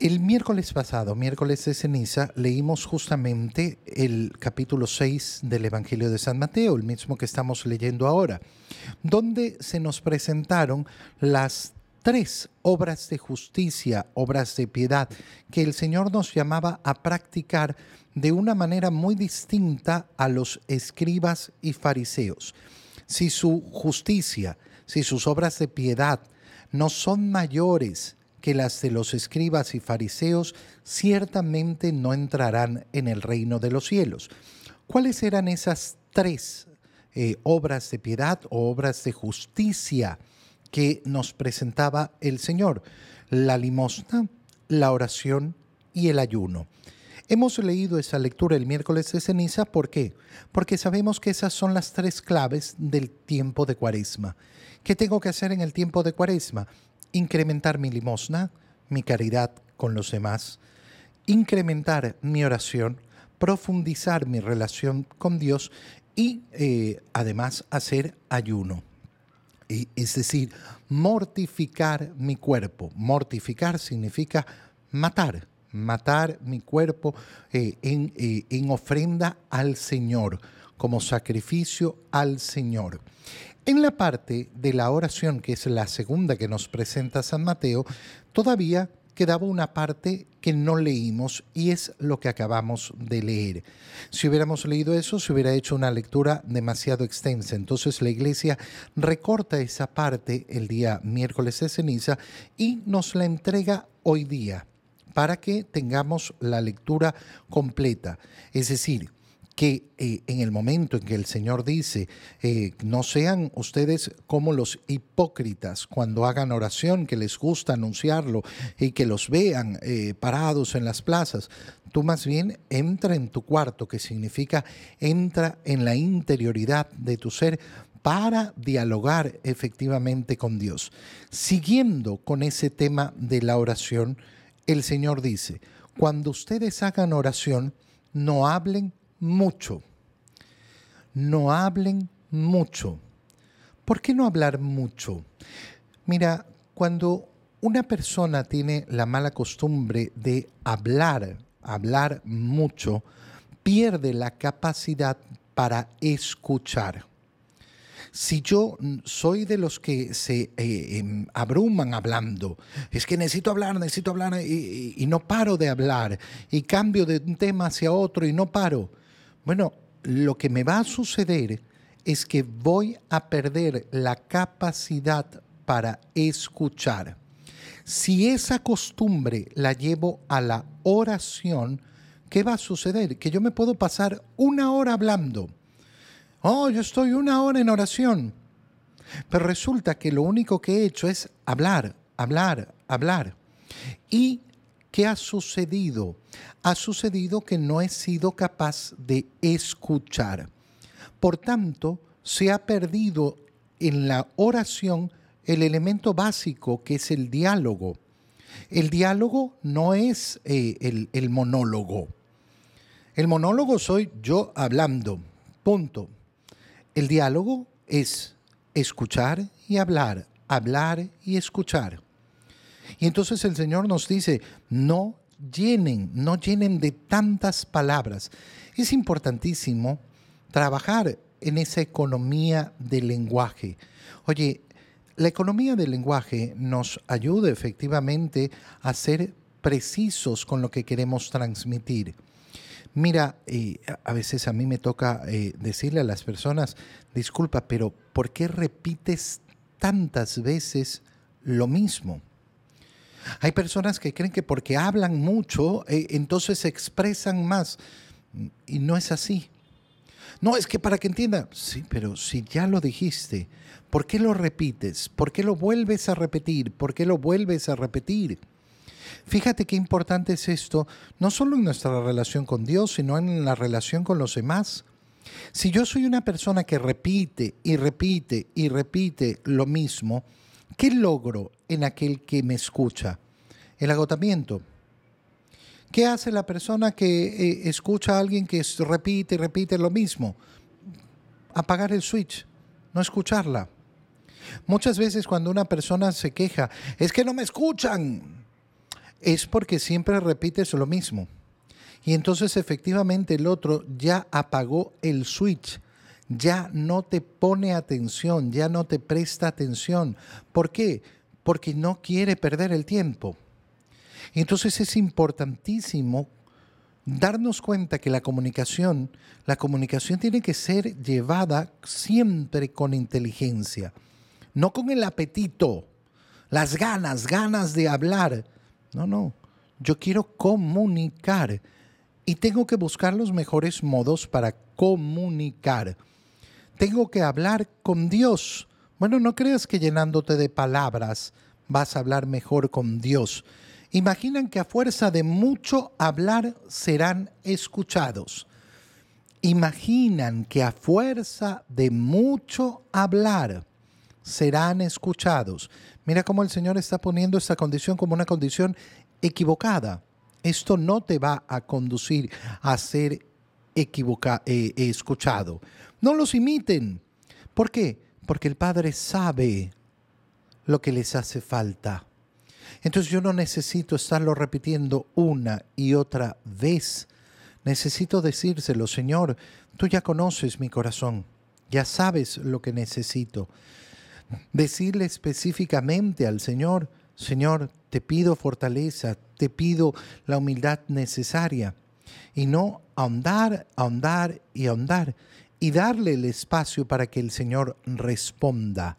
El miércoles pasado, miércoles de ceniza, leímos justamente el capítulo 6 del Evangelio de San Mateo, el mismo que estamos leyendo ahora, donde se nos presentaron las tres obras de justicia, obras de piedad, que el Señor nos llamaba a practicar de una manera muy distinta a los escribas y fariseos. Si su justicia, si sus obras de piedad no son mayores que las de los escribas y fariseos ciertamente no entrarán en el reino de los cielos. ¿Cuáles eran esas tres eh, obras de piedad o obras de justicia que nos presentaba el Señor? La limosna, la oración y el ayuno. Hemos leído esa lectura el miércoles de ceniza, ¿por qué? Porque sabemos que esas son las tres claves del tiempo de cuaresma. ¿Qué tengo que hacer en el tiempo de cuaresma? Incrementar mi limosna, mi caridad con los demás, incrementar mi oración, profundizar mi relación con Dios y eh, además hacer ayuno. es decir, mortificar mi cuerpo. Mortificar significa matar, matar mi cuerpo eh, en, eh, en ofrenda al Señor, como sacrificio al Señor. En la parte de la oración, que es la segunda que nos presenta San Mateo, todavía quedaba una parte que no leímos y es lo que acabamos de leer. Si hubiéramos leído eso, se hubiera hecho una lectura demasiado extensa. Entonces la iglesia recorta esa parte el día miércoles de ceniza y nos la entrega hoy día para que tengamos la lectura completa. Es decir, que eh, en el momento en que el Señor dice, eh, no sean ustedes como los hipócritas cuando hagan oración, que les gusta anunciarlo y que los vean eh, parados en las plazas, tú más bien entra en tu cuarto, que significa entra en la interioridad de tu ser para dialogar efectivamente con Dios. Siguiendo con ese tema de la oración, el Señor dice, cuando ustedes hagan oración, no hablen mucho. No hablen mucho. ¿Por qué no hablar mucho? Mira, cuando una persona tiene la mala costumbre de hablar, hablar mucho, pierde la capacidad para escuchar. Si yo soy de los que se eh, em, abruman hablando, es que necesito hablar, necesito hablar y, y no paro de hablar, y cambio de un tema hacia otro y no paro, bueno, lo que me va a suceder es que voy a perder la capacidad para escuchar. Si esa costumbre la llevo a la oración, ¿qué va a suceder? Que yo me puedo pasar una hora hablando. Oh, yo estoy una hora en oración. Pero resulta que lo único que he hecho es hablar, hablar, hablar. Y ¿Qué ha sucedido? Ha sucedido que no he sido capaz de escuchar. Por tanto, se ha perdido en la oración el elemento básico que es el diálogo. El diálogo no es eh, el, el monólogo. El monólogo soy yo hablando, punto. El diálogo es escuchar y hablar, hablar y escuchar. Y entonces el Señor nos dice, no llenen, no llenen de tantas palabras. Es importantísimo trabajar en esa economía del lenguaje. Oye, la economía del lenguaje nos ayuda efectivamente a ser precisos con lo que queremos transmitir. Mira, eh, a veces a mí me toca eh, decirle a las personas, disculpa, pero ¿por qué repites tantas veces lo mismo? Hay personas que creen que porque hablan mucho, eh, entonces se expresan más. Y no es así. No, es que para que entienda, sí, pero si ya lo dijiste, ¿por qué lo repites? ¿Por qué lo vuelves a repetir? ¿Por qué lo vuelves a repetir? Fíjate qué importante es esto, no solo en nuestra relación con Dios, sino en la relación con los demás. Si yo soy una persona que repite y repite y repite lo mismo, ¿Qué logro en aquel que me escucha? El agotamiento. ¿Qué hace la persona que eh, escucha a alguien que repite y repite lo mismo? Apagar el switch, no escucharla. Muchas veces cuando una persona se queja, es que no me escuchan. es porque siempre repites lo mismo. Y entonces efectivamente el otro ya apagó el switch, ya no te pone atención, ya no te presta atención. ¿Por qué? Porque no quiere perder el tiempo. Entonces es importantísimo darnos cuenta que la comunicación, la comunicación tiene que ser llevada siempre con inteligencia, no con el apetito, las ganas, ganas de hablar. No, no, yo quiero comunicar y tengo que buscar los mejores modos para comunicar. Tengo que hablar con Dios. Bueno, no creas que llenándote de palabras vas a hablar mejor con Dios. Imaginan que a fuerza de mucho hablar serán escuchados. Imaginan que a fuerza de mucho hablar serán escuchados. Mira cómo el Señor está poniendo esta condición como una condición equivocada. Esto no te va a conducir a ser eh, escuchado. No los imiten. ¿Por qué? Porque el Padre sabe lo que les hace falta. Entonces yo no necesito estarlo repitiendo una y otra vez. Necesito decírselo, Señor, tú ya conoces mi corazón, ya sabes lo que necesito. Decirle específicamente al Señor, Señor, te pido fortaleza, te pido la humildad necesaria. Y no ahondar, ahondar y ahondar. Y darle el espacio para que el Señor responda.